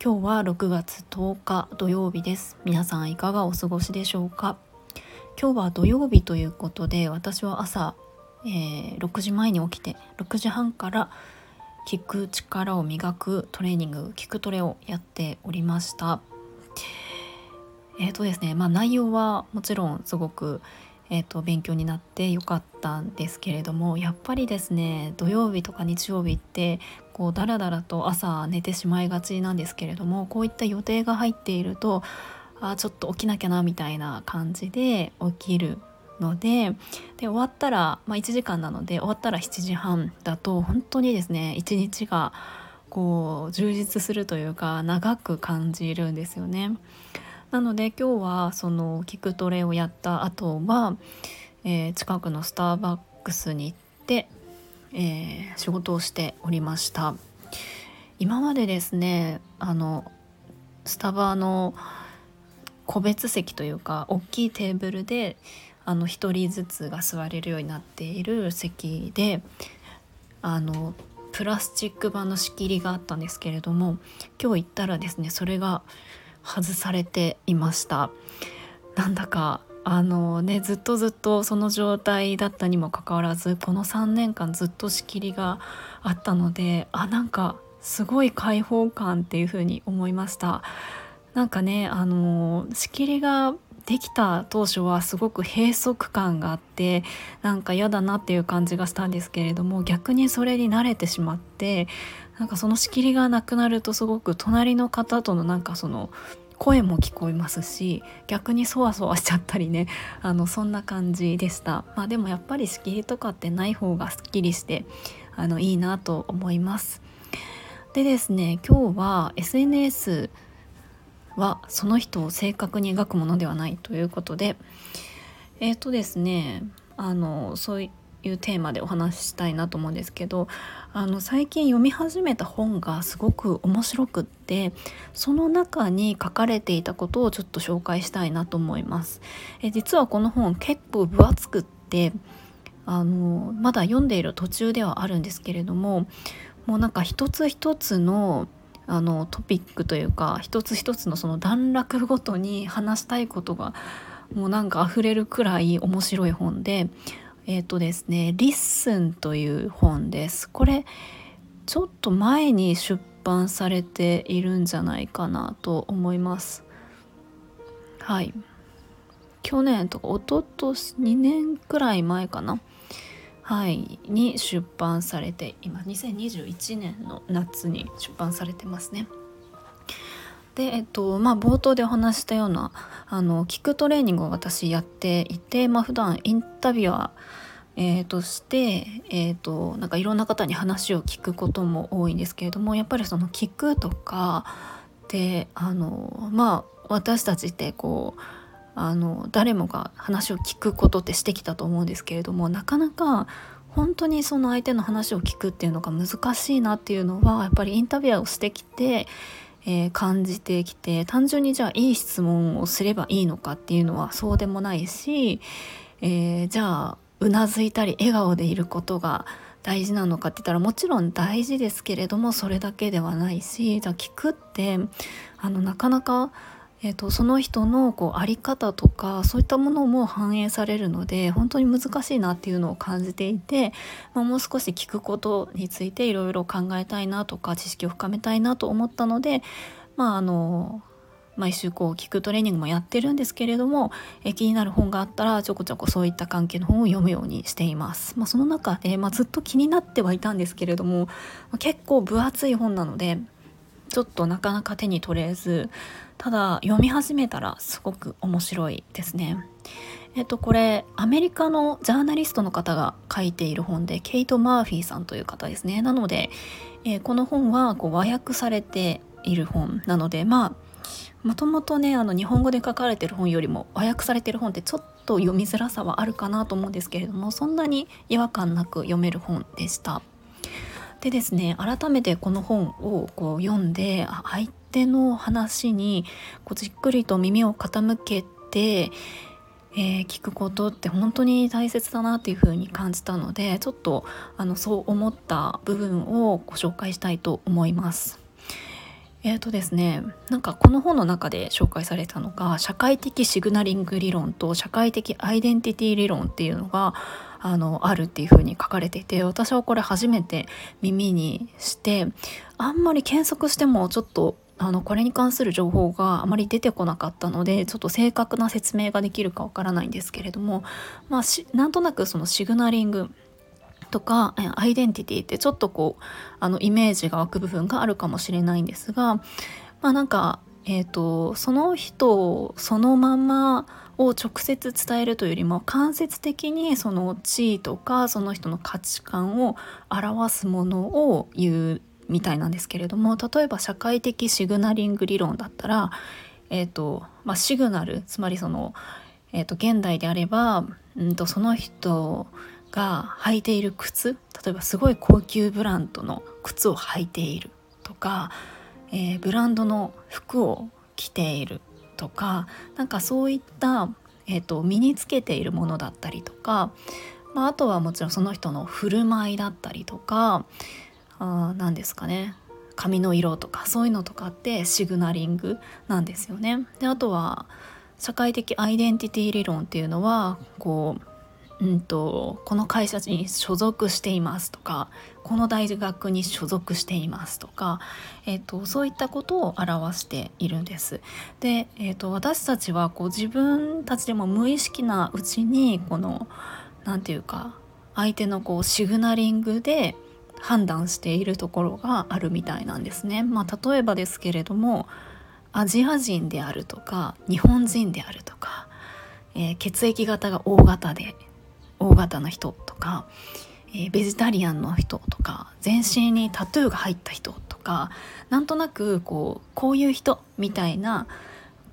今日は6月10日土曜日です。皆さんいかがお過ごしでしょうか？今日は土曜日ということで私は朝、えー、6時前に起きて6時半から聞く力を磨くトレーニング聞くトレをやっておりました。えっ、ー、とですねまあ内容はもちろんすごくえーと、勉強になってよかったんですけれどもやっぱりですね土曜日とか日曜日ってこうダラダラと朝寝てしまいがちなんですけれどもこういった予定が入っているとあちょっと起きなきゃなみたいな感じで起きるのでで終わったら、まあ、1時間なので終わったら7時半だと本当にですね一日がこう充実するというか長く感じるんですよね。なので今日はその聞くトレをやった後は、えー、近くのスターバックスに行って、えー、仕事をしておりました。今までですねあのスタバの個別席というか大きいテーブルであの1人ずつが座れるようになっている席であのプラスチック板の仕切りがあったんですけれども今日行ったらですねそれが外されていました。なんだかあのねずっとずっとその状態だったにもかかわらずこの3年間ずっと仕切りがあったのであなんかすごい開放感っていう風に思いました。なんかねあの仕切りができた当初はすごく閉塞感があってなんか嫌だなっていう感じがしたんですけれども逆にそれに慣れてしまってなんかその仕切りがなくなるとすごく隣の方とのなんかその声も聞こえますし逆にそわそわしちゃったりね。あのそんな感じでした。まあでもやっぱり仕切りとかってない方がすっきりしてあのいいなと思います。でですね今日は SNS はその人を正確に描くものではないということでえっ、ー、とですねあのそういいうテーマでお話ししたいなと思うんですけどあの最近読み始めた本がすごく面白くってその中に書かれていたことをちょっと紹介したいなと思います。え実はこの本結構分厚くってあのまだ読んでいる途中ではあるんですけれどももうなんか一つ一つのあのトピックというか一つ一つのその段落ごとに話したいことがもうなんか溢れるくらい面白い本でえっ、ー、とですね「リッスン」という本です。これちょっと前に出版されているんじゃないかなと思います。はい。去年とか一昨年2年くらい前かな。はい。に出版されて今2021年の夏に出版されてますね。でえっとまあ冒頭でお話したようなあの聞くトレーニングを私やっていてまあ普段インタビュアーえー、として、えーと、なんかいろんな方に話を聞くことも多いんですけれどもやっぱりその聞くとかであのまあ私たちってこうあの誰もが話を聞くことってしてきたと思うんですけれどもなかなか本当にその相手の話を聞くっていうのが難しいなっていうのはやっぱりインタビュアーをしてきて、えー、感じてきて単純にじゃあいい質問をすればいいのかっていうのはそうでもないし、えー、じゃあうなずいたり笑顔でいることが大事なのかって言ったらもちろん大事ですけれどもそれだけではないしじゃ聞くってあのなかなか、えーと、その人のこう在り方とかそういったものも反映されるので本当に難しいなっていうのを感じていて、まあ、もう少し聞くことについていろいろ考えたいなとか知識を深めたいなと思ったのでまああの毎週こう聞くトレーニングもやってるんですけれども、え気になる本があったらちょこちょこそういった関係の本を読むようにしています。まあ、その中で、まあ、ずっと気になってはいたんですけれども、まあ、結構分厚い本なのでちょっとなかなか手に取れずただ読み始めたらすごく面白いですね。えっとこれアメリカのジャーナリストの方が書いている本でケイト・マーフィーさんという方ですねなので、えー、この本はこう和訳されている本なのでまあもともとねあの日本語で書かれてる本よりも和訳されてる本ってちょっと読みづらさはあるかなと思うんですけれどもそんなに違和感なく読める本でした。でですね改めてこの本をこう読んで相手の話にこうじっくりと耳を傾けて、えー、聞くことって本当に大切だなっていうふうに感じたのでちょっとあのそう思った部分をご紹介したいと思います。えーとですね、なんかこの本の中で紹介されたのが社会的シグナリング理論と社会的アイデンティティ理論っていうのがあのあるっていうふうに書かれていて私はこれ初めて耳にしてあんまり検索してもちょっとあのこれに関する情報があまり出てこなかったのでちょっと正確な説明ができるかわからないんですけれどもまあなんとなくそのシグナリングとかアイデンティティってちょっとこうあのイメージが湧く部分があるかもしれないんですがまあなんかえーと、その人そのままを直接伝えるというよりも間接的にその地位とかその人の価値観を表すものを言うみたいなんですけれども例えば社会的シグナリング理論だったら、えーとまあ、シグナルつまりその、えーと現代であれば、うんとその人が履いている靴例えばすごい高級ブランドの靴を履いているとか、えー、ブランドの服を着ているとかなんかそういった、えーと、身につけているものだったりとか、まあ、あとはもちろんその人の振る舞いだったりとか何ですかね髪の色とかそういうのとかってシグナリングなんですよね。であとは社会的アイデンティティ理論っていうのはこううんと、この会社に所属していますとかこの大学に所属していますとか、えーと、そういったことを表しているんです。で、えーと、私たちはこう自分たちでも無意識なうちにこの何て言うか相手のこうシグナリングで判断しているところがあるみたいなんですね。まあ、例えばですけれどもアジア人であるとか日本人であるとか、えー、血液型が O 型で大型の人とか、えー、ベジタリアンの人とか全身にタトゥーが入った人とかなんとなくこうこういう人みたいな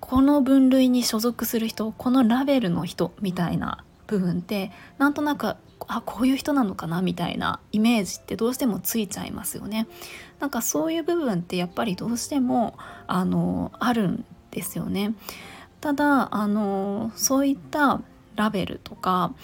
この分類に所属する人このラベルの人みたいな部分ってなんとなくあこういう人なのかなみたいなイメージってどうしてもついちゃいますよね。なんかそういう部分ってやっぱりどうしてもあのあるんですよね。ただあのそういったラベルとか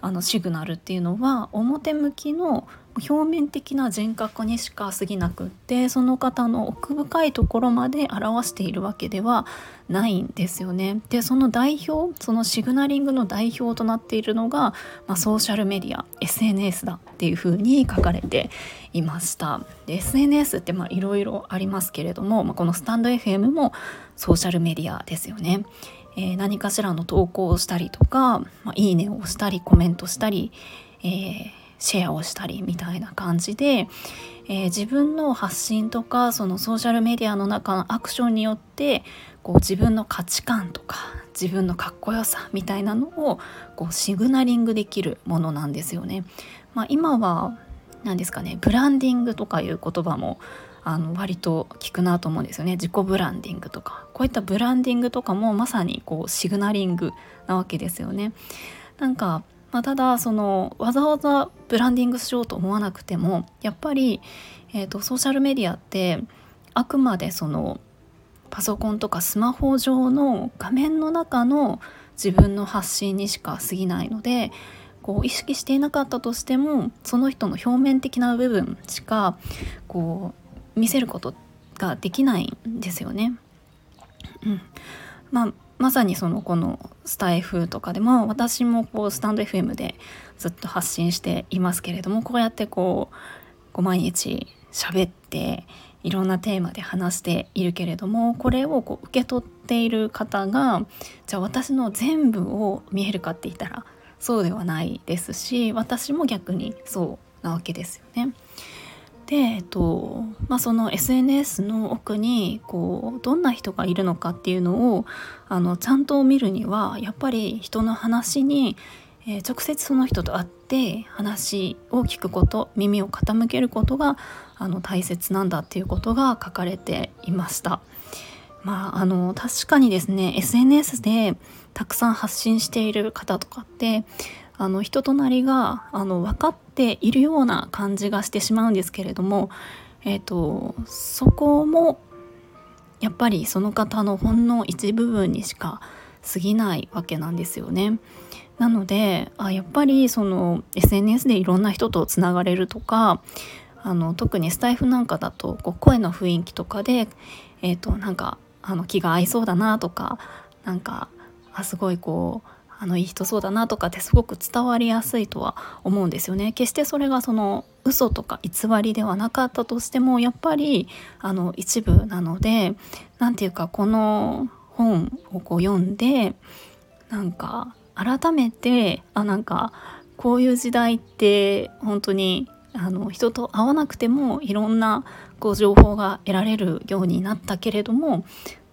あのシグナルっていうのは表向きの表面的な人格にしか過ぎなくってその方の奥深いところまで表しているわけではないんですよね。でその代表そのシグナリングの代表となっているのが、まあ、ソーシャルメディア SNS だっていうふうに書かれていました。で SNS っていろいろありますけれども、まあ、このスタンド FM もソーシャルメディアですよね。えー、何かしらの投稿をしたりとか、まあ、いいねをしたりコメントしたり、えー、シェアをしたりみたいな感じで、えー、自分の発信とかそのソーシャルメディアの中のアクションによってこう自分の価値観とか自分のかっこよさみたいなのをこうシグナリングできるものなんですよね。まあ、今は何ですかねブランディングとかいう言葉もあの割と効くなと思うんですよね。自己ブランディングとか。こういったブランディングとかもまさにこうシグナリングなわけですよね。なんか、まあ、ただそのわざわざブランディングしようと思わなくてもやっぱり、えーと、ソーシャルメディアってあくまでそのパソコンとかスマホ上の画面の中の自分の発信にしか過ぎないのでこう意識していなかったとしてもその人の表面的な部分しかこう見せることができないんですよね。うんまあ、まさにそのこのスタイフとかでも私もこうスタンド FM でずっと発信していますけれどもこうやってこうこう毎日喋っていろんなテーマで話しているけれどもこれをこう受け取っている方がじゃあ私の全部を見えるかって言ったらそうではないですし私も逆にそうなわけですよね。で、えっとまあ、その SNS の奥にこうどんな人がいるのかっていうのをあのちゃんと見るにはやっぱり人の話に、えー、直接その人と会って話を聞くこと耳を傾けることがあの大切なんだっていうことが書かれていました。まああの確かにですね SNS でたくさん発信している方とかってあの人となりがあの分かっているような感じがしてしまうんですけれども、えーと、そこもやっぱりその方のほんの一部分にしか過ぎないわけなんですよね。なのであやっぱりその SNS でいろんな人とつながれるとかあの特にスタイフなんかだとこう声の雰囲気とかで、えーと、なんかあの気が合いそうだなとかなんかあすごいこうあのいい人そうだなとかってすごく伝わりやすいとは思うんですよね。決してそれがその嘘とか偽りではなかったとしてもやっぱりあの一部なので何て言うかこの本をこう読んでなんか改めてあなんかこういう時代って本当にあの人と会わなくてもいろんなこう情報が得られるようになったけれども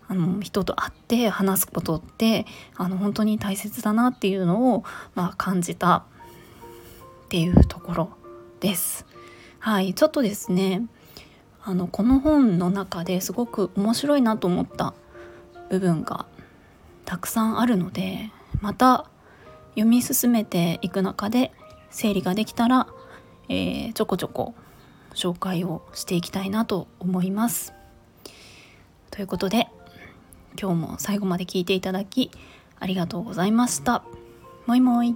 あの人と会って話すことってあの本当に大切だなっていうのを、まあ、感じたっていうところです。はい、ちょっとですねあのこの本の中ですごく面白いなと思った部分がたくさんあるのでまた読み進めていく中で整理ができたら、えー、ちょこちょこ紹介をしていきたいなと思います。ということで今日も最後まで聞いていただきありがとうございました。もいもい。